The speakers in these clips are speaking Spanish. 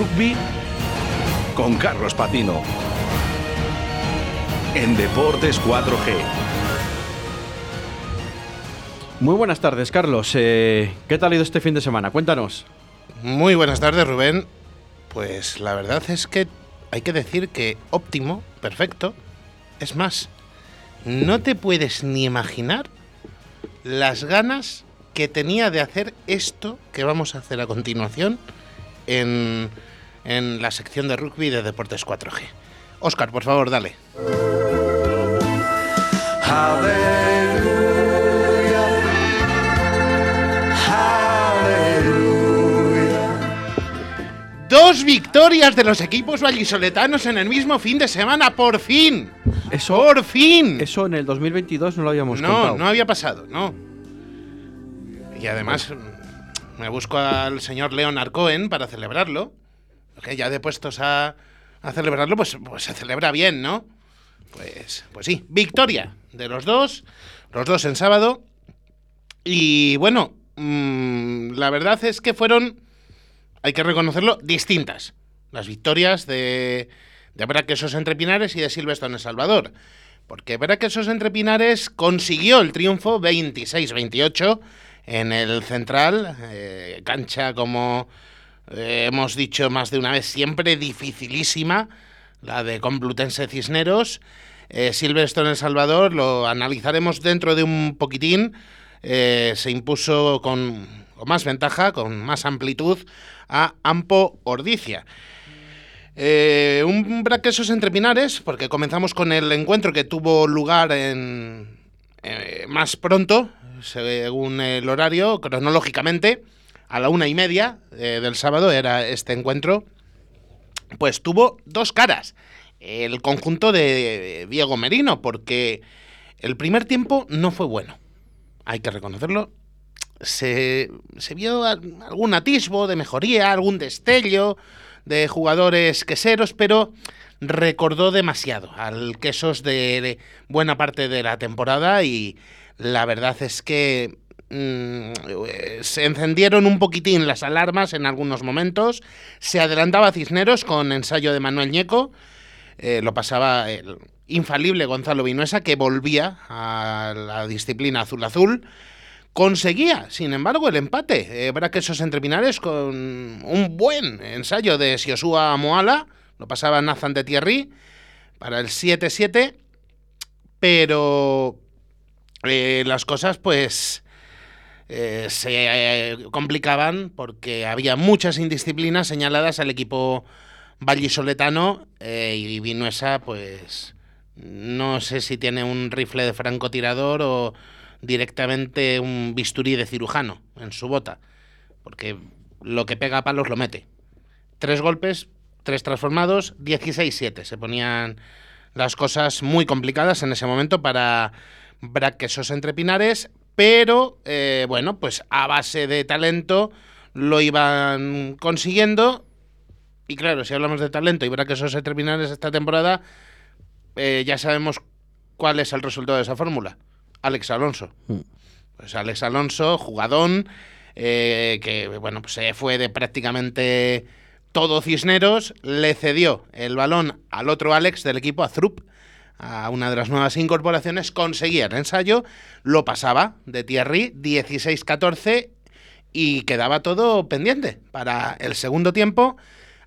rugby con Carlos Patino. En Deportes 4G. Muy buenas tardes, Carlos. Eh, ¿Qué tal ha ido este fin de semana? Cuéntanos. Muy buenas tardes, Rubén. Pues la verdad es que hay que decir que óptimo, perfecto. Es más, no te puedes ni imaginar las ganas que tenía de hacer esto que vamos a hacer a continuación en, en la sección de rugby de Deportes 4G. Oscar, por favor, dale. Dos victorias de los equipos vallisoletanos en el mismo fin de semana, por fin. Eso, Por fin. eso en el 2022 no lo habíamos no, contado. no había pasado, no. Y además me busco al señor Leonard Cohen para celebrarlo. Que ya de puestos a, a celebrarlo, pues, pues se celebra bien, ¿no? Pues, pues sí, victoria de los dos, los dos en sábado. Y bueno, mm, la verdad es que fueron, hay que reconocerlo, distintas. Las victorias de, de Braquesos entre Pinares y de Silverstone en Salvador. Porque Braquesos entre Pinares consiguió el triunfo 26-28 en el central, eh, cancha como eh, hemos dicho más de una vez, siempre dificilísima, la de Complutense Cisneros. Eh, Silverstone El Salvador, lo analizaremos dentro de un poquitín, eh, se impuso con, con más ventaja, con más amplitud a Ampo Ordicia. Eh, un braquesos entre Pinares, porque comenzamos con el encuentro que tuvo lugar en, eh, más pronto, según el horario, cronológicamente, a la una y media eh, del sábado era este encuentro, pues tuvo dos caras. El conjunto de Diego Merino, porque el primer tiempo no fue bueno. Hay que reconocerlo. Se, se vio al- algún atisbo de mejoría, algún destello de jugadores queseros, pero recordó demasiado al quesos de buena parte de la temporada y la verdad es que mm, se encendieron un poquitín las alarmas en algunos momentos. Se adelantaba Cisneros con ensayo de Manuel Ñeco. eh, lo pasaba el infalible Gonzalo Vinuesa, que volvía a la disciplina azul-azul. Conseguía, sin embargo, el empate. Eh, Braquesos entre Pinares con un buen ensayo de Siosúa Moala. Lo pasaba Nathan de Thierry para el 7-7. Pero eh, las cosas, pues, eh, se eh, complicaban porque había muchas indisciplinas señaladas al equipo vallisoletano eh, y Vinuesa, pues, no sé si tiene un rifle de francotirador o directamente un bisturí de cirujano en su bota, porque lo que pega a palos lo mete. Tres golpes, tres transformados, 16-7. Se ponían las cosas muy complicadas en ese momento para Braquesos entre Pinares, pero eh, bueno, pues a base de talento lo iban consiguiendo. Y claro, si hablamos de talento y Braquesos entre Pinares esta temporada, eh, ya sabemos cuál es el resultado de esa fórmula. Alex Alonso. Pues Alex Alonso, jugadón, eh, que bueno, pues se fue de prácticamente todo Cisneros, le cedió el balón al otro Alex del equipo, a Zrup, a una de las nuevas incorporaciones, conseguía el ensayo, lo pasaba de Thierry, 16-14, y quedaba todo pendiente para el segundo tiempo,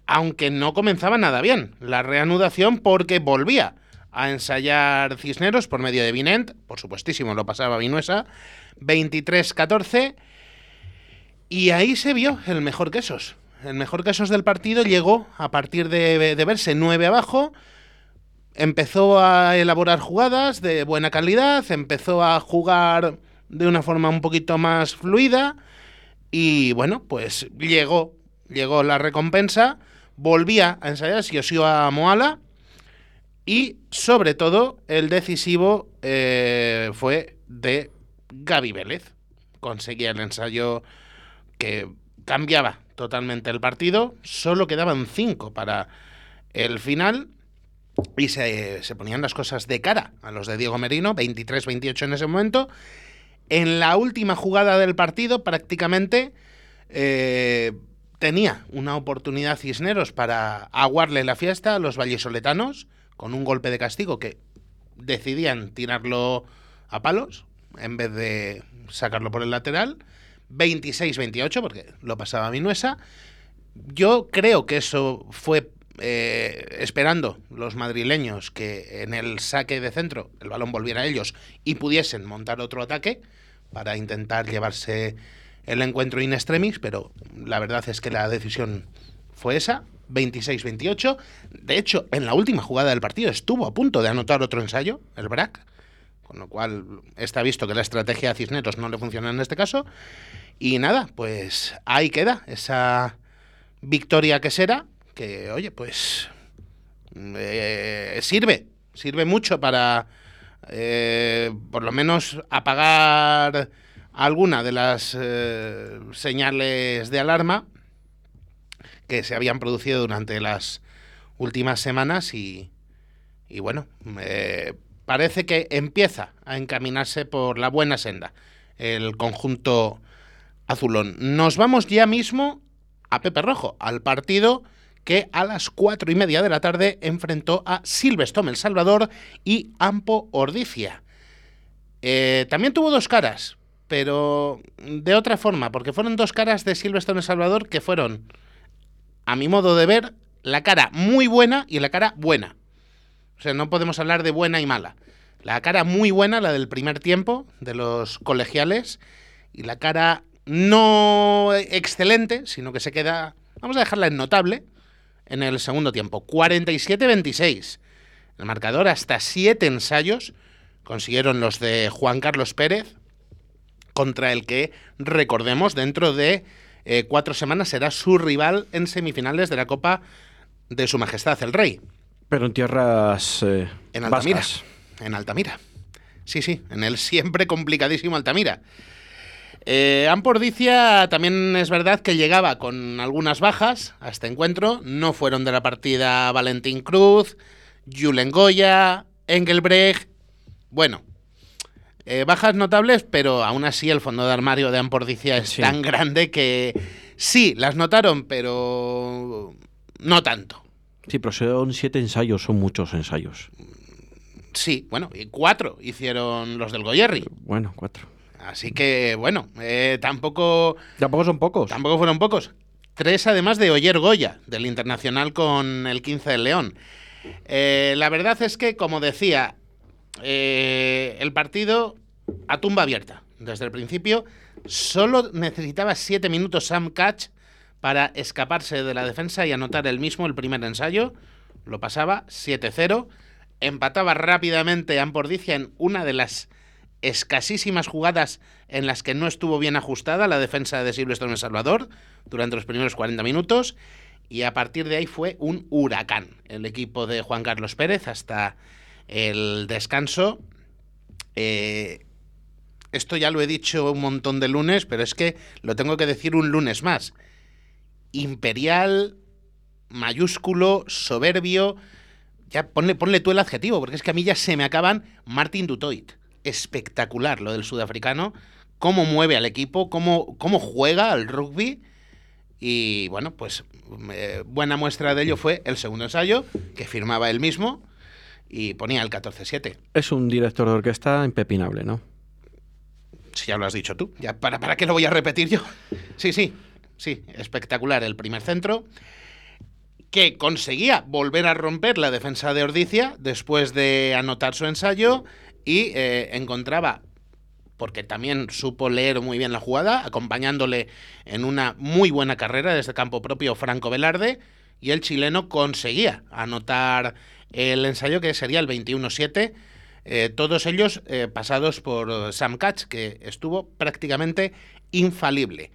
aunque no comenzaba nada bien la reanudación porque volvía a ensayar Cisneros por medio de Vinent, por supuestísimo lo pasaba Vinuesa, 23-14, y ahí se vio el mejor quesos. El mejor quesos del partido llegó a partir de, de verse 9 abajo, empezó a elaborar jugadas de buena calidad, empezó a jugar de una forma un poquito más fluida, y bueno, pues llegó, llegó la recompensa, volvía a ensayar Siosio a Moala, y sobre todo, el decisivo eh, fue de Gaby Vélez. Conseguía el ensayo que cambiaba totalmente el partido. Solo quedaban cinco para el final. Y se, se ponían las cosas de cara a los de Diego Merino, 23-28 en ese momento. En la última jugada del partido, prácticamente, eh, tenía una oportunidad Cisneros para aguarle la fiesta a los vallesoletanos con un golpe de castigo que decidían tirarlo a palos en vez de sacarlo por el lateral. 26-28, porque lo pasaba Minuesa. Yo creo que eso fue eh, esperando los madrileños que en el saque de centro el balón volviera a ellos y pudiesen montar otro ataque para intentar llevarse el encuentro in extremis, pero la verdad es que la decisión fue esa, 26-28. De hecho, en la última jugada del partido estuvo a punto de anotar otro ensayo, el BRAC, con lo cual está visto que la estrategia de Cisneros no le funciona en este caso. Y nada, pues ahí queda esa victoria que será, que oye, pues eh, sirve, sirve mucho para eh, por lo menos apagar alguna de las eh, señales de alarma que se habían producido durante las últimas semanas y, y bueno, parece que empieza a encaminarse por la buena senda el conjunto azulón. Nos vamos ya mismo a Pepe Rojo, al partido que a las cuatro y media de la tarde enfrentó a Silvestre El Salvador y Ampo Ordicia. Eh, también tuvo dos caras, pero de otra forma, porque fueron dos caras de Silvestre El Salvador que fueron, a mi modo de ver, la cara muy buena y la cara buena. O sea, no podemos hablar de buena y mala. La cara muy buena, la del primer tiempo, de los colegiales, y la cara no excelente, sino que se queda, vamos a dejarla en notable, en el segundo tiempo. 47-26. El marcador hasta siete ensayos consiguieron los de Juan Carlos Pérez, contra el que, recordemos, dentro de eh, cuatro semanas será su rival en semifinales de la Copa de Su Majestad el Rey. Pero en tierras... Eh, en Altamira. En Altamira. Sí, sí, en el siempre complicadísimo Altamira. Eh, Ampordicia también es verdad que llegaba con algunas bajas a este encuentro. No fueron de la partida Valentín Cruz, Julen Goya, Engelbrecht. Bueno, eh, bajas notables, pero aún así el fondo de armario de Ampordicia es tan grande que sí, las notaron, pero no tanto. Sí, pero son siete ensayos, son muchos ensayos. Sí, bueno, y cuatro hicieron los del Goyerri. Bueno, cuatro. Así que, bueno, eh, tampoco... Tampoco son pocos. Tampoco fueron pocos. Tres además de Oyer Goya, del Internacional con el 15 del León. Eh, la verdad es que, como decía, eh, el partido a tumba abierta. Desde el principio, solo necesitaba siete minutos Sam Catch para escaparse de la defensa y anotar el mismo el primer ensayo. Lo pasaba 7-0. Empataba rápidamente Ampordicia en una de las escasísimas jugadas en las que no estuvo bien ajustada la defensa de Silvestre El Salvador durante los primeros 40 minutos y a partir de ahí fue un huracán el equipo de Juan Carlos Pérez hasta el descanso. Eh, esto ya lo he dicho un montón de lunes, pero es que lo tengo que decir un lunes más. Imperial, mayúsculo, soberbio. Ya ponle, ponle tú el adjetivo, porque es que a mí ya se me acaban Martin Dutoit espectacular lo del sudafricano, cómo mueve al equipo, cómo, cómo juega al rugby. Y bueno, pues eh, buena muestra de ello fue el segundo ensayo, que firmaba él mismo y ponía el 14-7. Es un director de orquesta impepinable, ¿no? Si ya lo has dicho tú, ya para, ¿para qué lo voy a repetir yo? Sí, sí, sí, espectacular el primer centro que conseguía volver a romper la defensa de Ordicia después de anotar su ensayo y eh, encontraba, porque también supo leer muy bien la jugada, acompañándole en una muy buena carrera desde campo propio Franco Velarde, y el chileno conseguía anotar el ensayo que sería el 21-7. Eh, todos ellos eh, pasados por Sam Katz, que estuvo prácticamente infalible.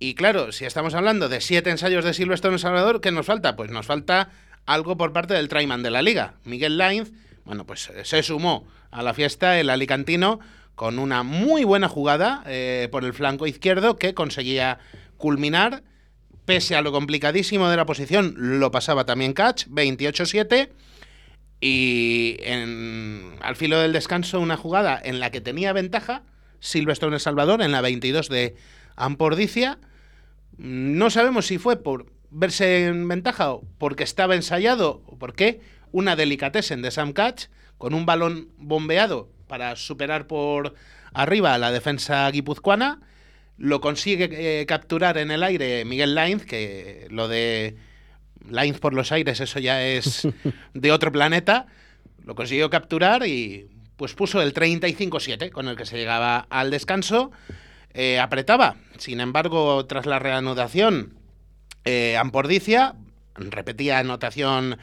Y claro, si estamos hablando de siete ensayos de Silvestre en Salvador, ¿qué nos falta? Pues nos falta algo por parte del Traiman de la liga. Miguel Lainz, bueno, pues se sumó a la fiesta el alicantino con una muy buena jugada eh, por el flanco izquierdo que conseguía culminar. Pese a lo complicadísimo de la posición, lo pasaba también Catch, 28-7. Y al filo del descanso, una jugada en la que tenía ventaja Silvestre en El Salvador, en la 22 de Ampordicia. No sabemos si fue por verse en ventaja o porque estaba ensayado o por qué. Una delicatessen de Sam Catch con un balón bombeado para superar por arriba a la defensa guipuzcoana. Lo consigue eh, capturar en el aire Miguel Lainz, que lo de Lainz por los aires, eso ya es de otro planeta. Lo consiguió capturar y pues puso el 35-7 con el que se llegaba al descanso. Eh, apretaba, sin embargo, tras la reanudación, eh, Ampordicia repetía anotación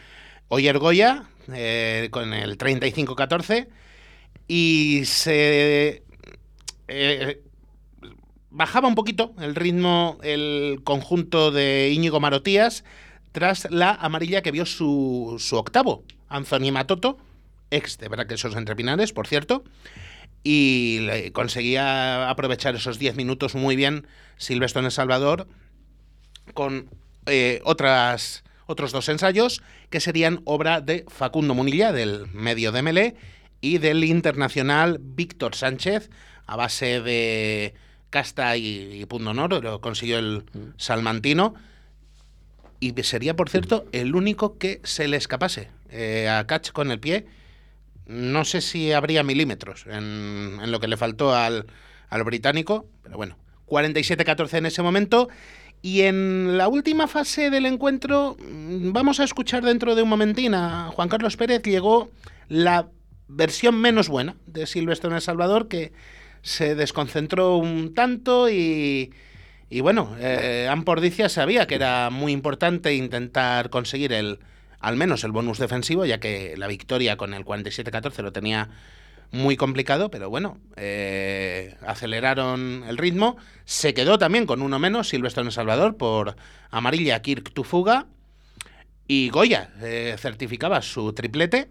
Oyer Goya eh, con el 35-14 y se eh, bajaba un poquito el ritmo el conjunto de Íñigo Marotías tras la amarilla que vio su, su octavo, Anthony Matoto, ex de Braquesos Entre Pinares, por cierto, y conseguía aprovechar esos 10 minutos muy bien Silvestre en El Salvador con eh, otras, otros dos ensayos que serían obra de Facundo Munilla, del medio de Melé, y del internacional Víctor Sánchez, a base de casta y, y punto honor, lo consiguió el salmantino. Y sería, por cierto, el único que se le escapase eh, a Catch con el pie. No sé si habría milímetros en, en lo que le faltó al, al británico, pero bueno, 47-14 en ese momento. Y en la última fase del encuentro, mm, vamos a escuchar dentro de un momentín a Juan Carlos Pérez, llegó la versión menos buena de Silvestre en El Salvador, que se desconcentró un tanto y, y bueno, eh, Ampordicia sabía que era muy importante intentar conseguir el al menos el bonus defensivo, ya que la victoria con el 47-14 lo tenía muy complicado, pero bueno, eh, aceleraron el ritmo. Se quedó también con uno menos Silvestre en El Salvador por amarilla Kirk Tufuga. Y Goya eh, certificaba su triplete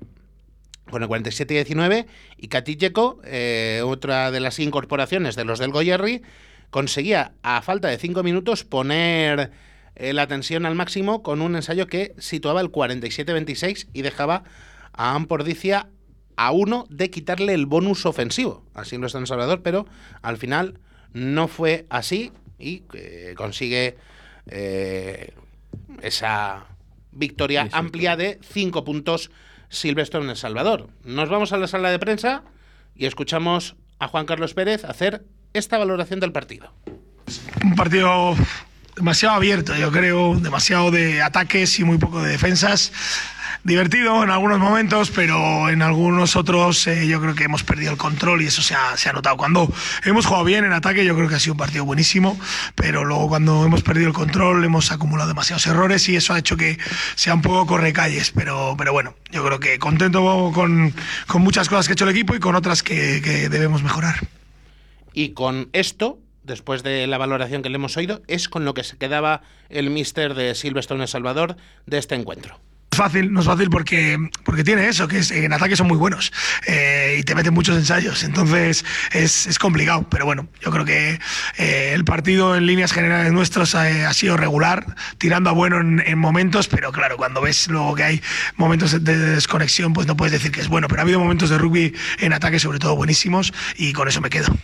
con el 47-19 y Katilleco, eh, otra de las incorporaciones de los del Goyerri, conseguía a falta de 5 minutos poner eh, la tensión al máximo con un ensayo que situaba el 47-26 y dejaba a Ampordicia a uno de quitarle el bonus ofensivo. Así lo está en Salvador, pero al final no fue así y eh, consigue eh, esa victoria Sí, sí, amplia de 5 puntos Silvestre en El Salvador. Nos vamos a la sala de prensa y escuchamos a Juan Carlos Pérez hacer esta valoración del partido. un partido demasiado abierto, yo creo, demasiado de ataques y muy poco de defensas. Divertido en algunos momentos, pero en algunos otros eh, yo creo que hemos perdido el control y eso se ha, se ha notado. Cuando hemos jugado bien en ataque, yo creo que ha sido un partido buenísimo, pero luego cuando hemos perdido el control hemos acumulado demasiados errores y eso ha hecho que sea un poco correcalles. Pero, pero bueno, yo creo que contento con, con muchas cosas que ha hecho el equipo y con otras que, debemos mejorar. Y con esto, después de la valoración que le hemos oído, es con lo que se quedaba el mister de Silvestre en El Salvador de este encuentro. Fácil, no es fácil porque, porque tiene eso, que es, en ataque son muy buenos eh, y te meten muchos ensayos, entonces es, es complicado, pero bueno, yo creo que eh, el partido en líneas generales nuestros eh, ha sido regular, tirando a bueno en, en, momentos, pero claro, cuando ves luego que hay momentos de, de desconexión, pues no puedes decir que es bueno, pero ha habido momentos de rugby en ataque sobre todo buenísimos y con eso me quedo.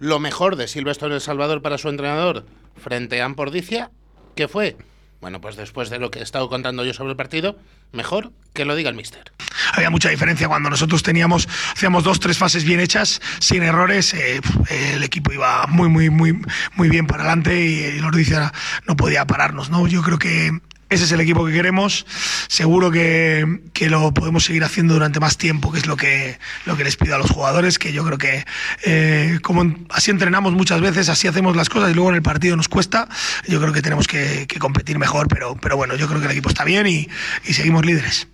Lo mejor de Silvestre El Salvador para su entrenador frente a Ampordicia, ¿qué fue? Bueno, pues después de lo que he estado contando yo sobre el partido, mejor que lo diga el mister. Había mucha diferencia cuando nosotros teníamos, hacíamos dos, tres fases bien hechas, sin errores, eh, el equipo iba muy, muy, muy, muy bien para adelante y, y Lordicia no podía pararnos, ¿no? Yo creo que ese es el equipo que queremos. Seguro que, que, lo podemos seguir haciendo durante más tiempo, que es lo que, lo que les pido a los jugadores, que yo creo que eh, como así entrenamos muchas veces, así hacemos las cosas y luego en el partido nos cuesta, yo creo que tenemos que, competir mejor, pero, pero bueno, yo creo que el equipo está bien y, y seguimos líderes.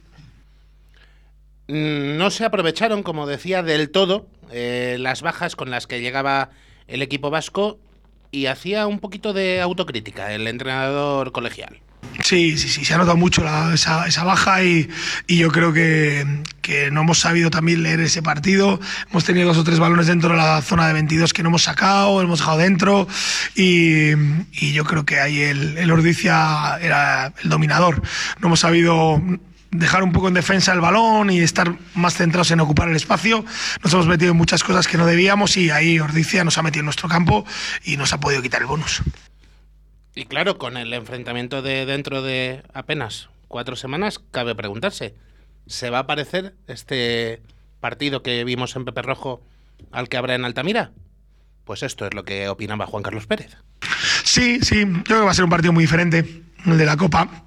No se aprovecharon, como decía, del todo eh, las bajas con las que llegaba el equipo vasco y hacía un poquito de autocrítica el entrenador colegial. Sí, sí, sí, se ha notado mucho la, esa, baja y, yo creo que, no hemos sabido también leer ese partido. Hemos tenido dos o tres balones dentro de la zona de 22 que no hemos sacado, hemos dejado dentro y, y yo creo que ahí el, el Ordicia era el dominador. No hemos sabido dejar un poco en defensa el balón y estar más centrados en ocupar el espacio. Nos hemos metido en muchas cosas que no debíamos y ahí Ordicia nos ha metido en nuestro campo y nos ha podido quitar el bonus. Y claro, con el enfrentamiento de dentro de apenas cuatro semanas, cabe preguntarse, ¿se va a parecer este partido que vimos en Pepe Rojo al que habrá en Altamira? Pues esto es lo que opinaba Juan Carlos Pérez. Sí, sí, yo creo que va a ser un partido muy diferente, el de la Copa.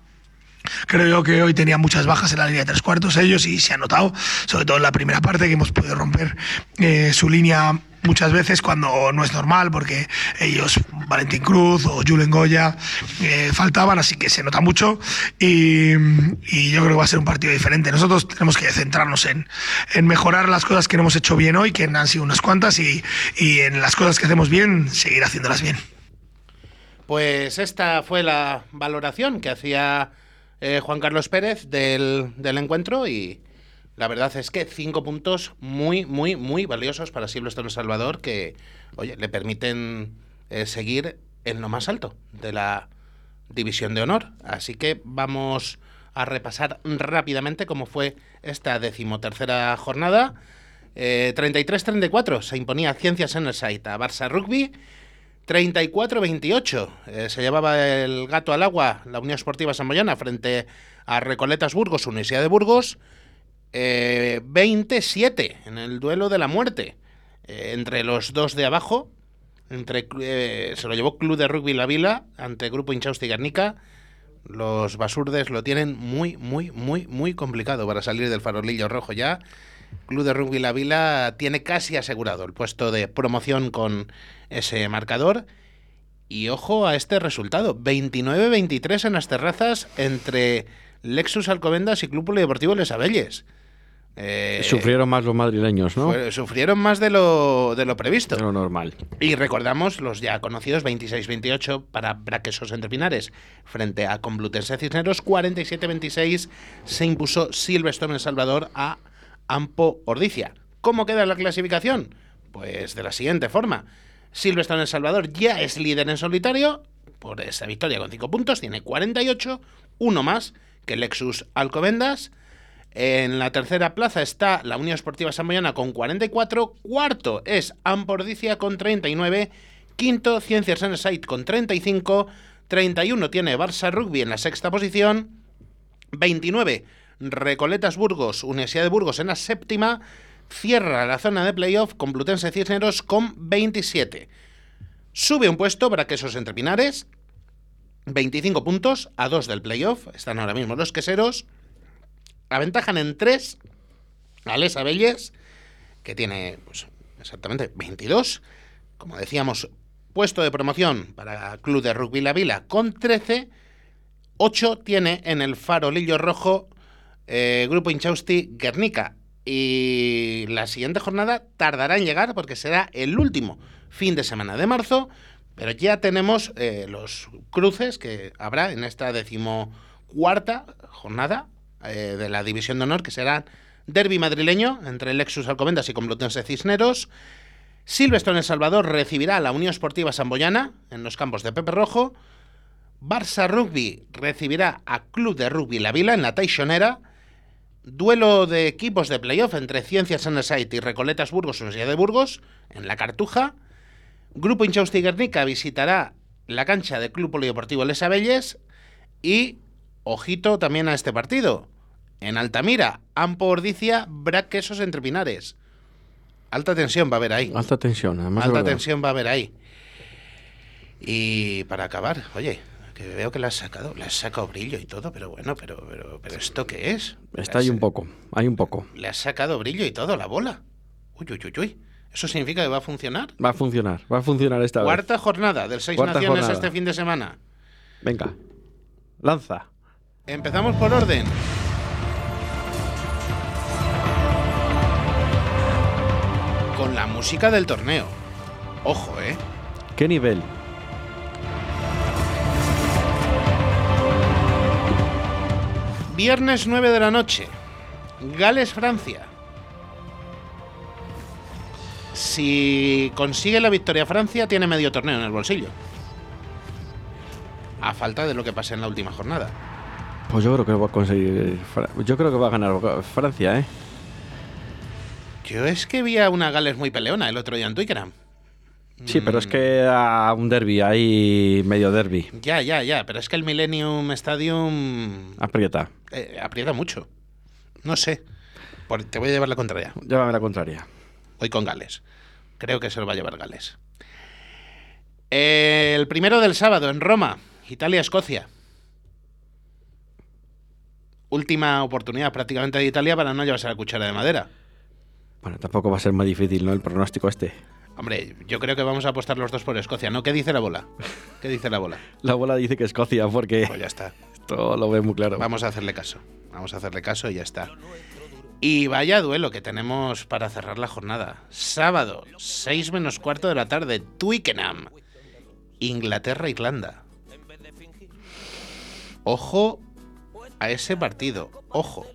Creo yo que hoy tenía muchas bajas en la línea de tres cuartos ellos y se ha notado, sobre todo en la primera parte, que hemos podido romper eh, su línea muchas veces cuando no es normal, porque ellos, Valentín Cruz o Julen Goya, eh, faltaban, así que se nota mucho y, yo creo que va a ser un partido diferente. Nosotros tenemos que centrarnos en, en, mejorar las cosas que no hemos hecho bien hoy, que han sido unas cuantas, y, y en las cosas que hacemos bien, seguir haciéndolas bien. Pues esta fue la valoración que hacía eh, Juan Carlos Pérez del, del, encuentro y la verdad es que cinco puntos muy, muy, muy valiosos para Silvestre Salvador que, oye, le permiten eh, seguir en lo más alto de la división de honor. Así que vamos a repasar rápidamente cómo fue esta decimotercera jornada. Eh, 33-34 se imponía Ciencias en el site a Barça Rugby. 34-28. Eh, se llevaba el gato al agua la Unión Esportiva Samboyana frente a Recoletas Burgos, Universidad de Burgos. Eh, 27 en el duelo de la muerte eh, entre los dos de abajo. Entre, eh, se lo llevó Club de Rugby La Vila ante Grupo Inchausti Garnica. Los basurdes lo tienen muy, muy, muy, muy complicado para salir del farolillo rojo ya. Club de Rugby La Vila tiene casi asegurado el puesto de promoción con ese marcador. Y ojo a este resultado, 29-23 en las terrazas entre Lexus Alcobendas y Club Polideportivo Les Abelles. Eh, sufrieron más los madrileños, ¿no? Fue, sufrieron más de lo, de lo previsto. De lo normal. Y recordamos los ya conocidos 26-28 para Braquesos Entre Pinares frente a Complutense Cisneros. 47-26 se impuso Silverstone en Salvador a Ampo Ordicia. ¿Cómo queda la clasificación? Pues de la siguiente forma. Silverstone El Salvador ya es líder en solitario por esa victoria con 5 puntos, tiene 48, uno más que Lexus Alcobendas. En la tercera plaza está la Unión Esportiva Samboyana con 44, cuarto es Ampordicia con 39, quinto Ciencias Site con 35, 31 tiene Barça Rugby en la sexta posición, 29 Recoletas Burgos, Universidad de Burgos en la séptima, cierra la zona de playoff con Plutense Cisneros con 27. Sube un puesto para que esos entre Pinares, 25 puntos a 2 del playoff, están ahora mismo los queseros, aventajan en 3 a Les que tiene pues, exactamente 22, como decíamos, puesto de promoción para Club de Rugby La Vila con 13, 8 tiene en el farolillo rojo eh, Grupo Inchausti Guernica. Y la siguiente jornada tardará en llegar porque será el último fin de semana de marzo, pero ya tenemos eh, los cruces que habrá en esta decimocuarta jornada eh, de la División de Honor, que será derby madrileño entre Lexus Alcobendas y Complutense Cisneros. Silvestre en El Salvador recibirá a la Unión Esportiva Samboyana en los campos de Pepe Rojo. Barça Rugby recibirá a Club de Rugby La Vila en la Taixonera. Duelo de equipos de playoff entre Ciencias Site y Recoletas Burgos, Universidad de Burgos, en la Cartuja. Grupo Inchausti Guernica visitará la cancha del Club Polideportivo Les Abelles. Y, ojito también a este partido, en Altamira, Ampo Ordicia, Braquesos entre Pinares. Alta tensión va a haber ahí. Alta tensión, además. Alta tensión va a haber ahí. Y para acabar, oye, que veo que le has sacado, le has sacado brillo y todo, pero bueno, pero, pero, pero ¿esto qué es? Está ahí un poco, hay un poco. Le has sacado brillo y todo, la bola. Uy, uy, uy, uy. ¿Eso significa que va a funcionar? Va a funcionar, va a funcionar esta Cuarta vez. jornada del Seis Cuarta Naciones jornada. este fin de semana. Venga, lanza. Empezamos por orden. Con la música del torneo. Ojo, ¿eh? ¿Qué nivel? Viernes 9 de la noche. Gales, Francia. Si consigue la victoria Francia, tiene medio torneo en el bolsillo. A falta de lo que pase en la última jornada. Pues yo creo que va a conseguir. Fra- Yo creo que va a ganar Francia, ¿eh? Yo es que vi a una Gales muy peleona el otro día en Twickenham. Sí, pero es que a un derby, hay medio derby. Ya, ya, ya, pero es que el Millennium Stadium Aprieta. eh, aprieta mucho. No sé. Por- te voy a llevar la contraria. Llévame la contraria. Hoy con Gales. Creo que se lo va a llevar Gales. El primero del sábado en Roma, Italia-Escocia. Última oportunidad prácticamente de Italia para no llevarse la cuchara de madera. Bueno, tampoco va a ser muy difícil, ¿no? El pronóstico este. Hombre, yo creo que vamos a apostar los dos por Escocia, ¿no? ¿Qué dice la bola? ¿Qué dice la bola? La bola dice que Escocia, porque Pues ya está. esto lo ve muy claro. Vamos a hacerle caso. Vamos a hacerle caso y ya está. Y vaya duelo que tenemos para cerrar la jornada. Sábado, 6 menos cuarto de la tarde, Twickenham. Inglaterra-Irlanda. Ojo a ese partido. Ojo.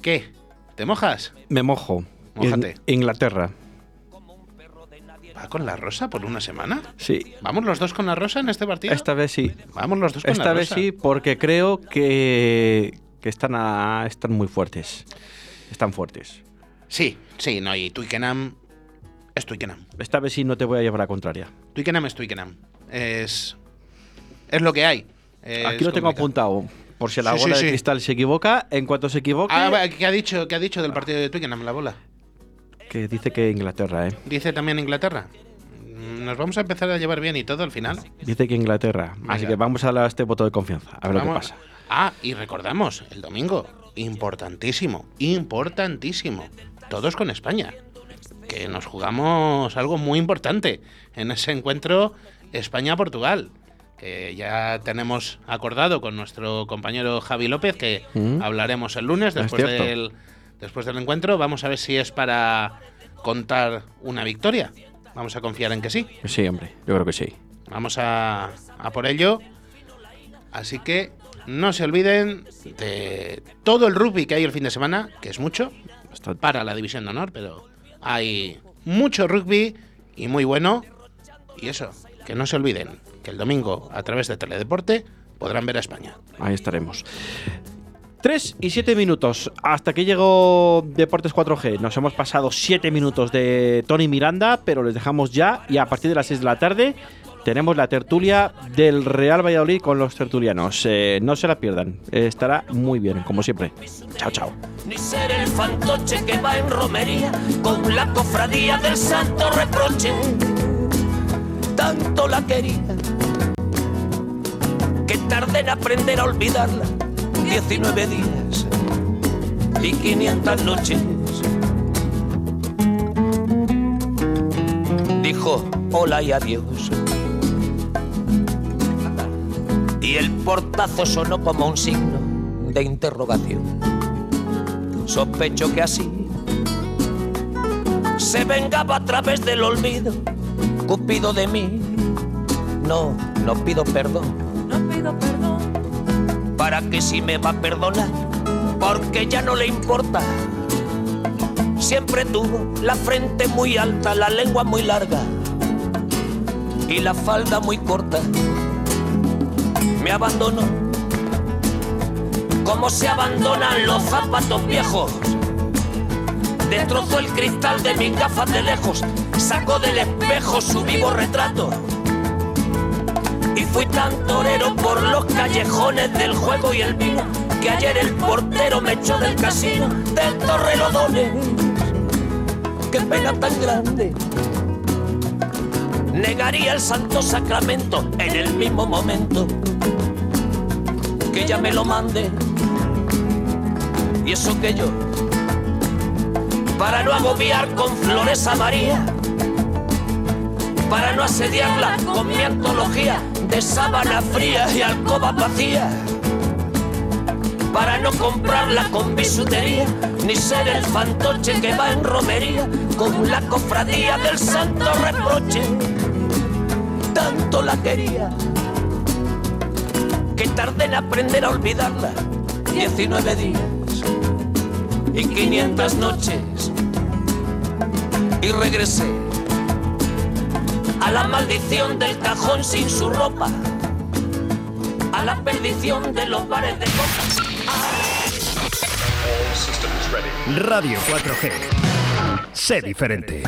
¿Qué? ¿Te mojas? Me mojo. In- Inglaterra. ¿Va con la rosa por una semana? Sí. ¿Vamos los dos con la rosa en este partido? Esta vez sí. Vamos los dos con Esta la vez rosa. sí, porque creo que, que están, a- están muy fuertes. Están fuertes. Sí, sí, no, y Twickenham es Twickenham. Esta vez sí no te voy a llevar a la contraria. Twickenham es Twickenham. Es, es lo que hay. Es Aquí lo tengo apuntado. Por si la Sí, bola sí. de cristal se equivoca, en cuanto se equivoque, Ah, ¿qué, ha dicho, ¿Qué ha dicho del partido de Twickenham, la bola? que dice que Inglaterra, ¿eh? Dice también Inglaterra. Mm, Nos vamos a empezar a llevar bien y todo al final. Dice que Inglaterra. Así que vamos a darle a este voto de confianza. A ver lo que Vamos- pasa. Ah, y recordamos, el domingo, importantísimo, importantísimo. Todos con España. Que nos jugamos algo muy importante en ese encuentro España-Portugal. Que ya tenemos acordado con nuestro compañero Javi López que Mm. hablaremos el lunes Es después del, después del encuentro. Vamos a ver si es para contar una victoria. Vamos a confiar en que sí. Sí, hombre. Yo creo que sí. Vamos a, a por ello. Así que no se olviden de todo el rugby que hay el fin de semana, que es mucho, Bastante. para la división de honor, pero hay mucho rugby y muy bueno. Y eso, que no se olviden que el domingo a través de Teledeporte podrán ver a España. Ahí estaremos. 3 y 7 minutos. Hasta que llegó Deportes 4G. Nos hemos pasado 7 minutos de Tony Miranda, pero les dejamos ya. Y a partir de las 6 de la tarde tenemos la tertulia del Real Valladolid con los tertulianos. Eh, no se la pierdan. Eh, estará muy bien, como siempre. Chao, chao. ni ser el fantoche que va en romería con la cofradía del santo reproche. Tanto la quería que tardé en aprender a olvidarla. 19 días y 500 noches. Dijo hola y adiós. Y el portazo sonó como un signo de interrogación. Sospecho que así se vengaba a través del olvido, Cupido de mí. No, no pido perdón. Que si me va a perdonar, porque ya no le importa. Siempre tuvo la frente muy alta, la lengua muy larga y la falda muy corta. Me abandonó como se abandonan los zapatos viejos. Destrozó el cristal de mis gafas de lejos, sacó del espejo su vivo retrato. Fui tan torero por los callejones del juego y el vino, que ayer el portero me echó del casino del Torrelodones. Qué pena tan grande. Negaría el santo sacramento en el mismo momento que ella me lo mande. Y eso que yo, para no agobiar con flores a María, para no asediarla con mi antología de sábana fría y alcoba vacía, para no comprarla con bisutería, ni ser el fantoche que va en romería con la cofradía del santo reproche. Tanto la quería que tardé en aprender a olvidarla. 19 días y 500 noches. Y regresé a la maldición del cajón sin su ropa, a la perdición de los bares de copas. Radio 4G. Sé diferente.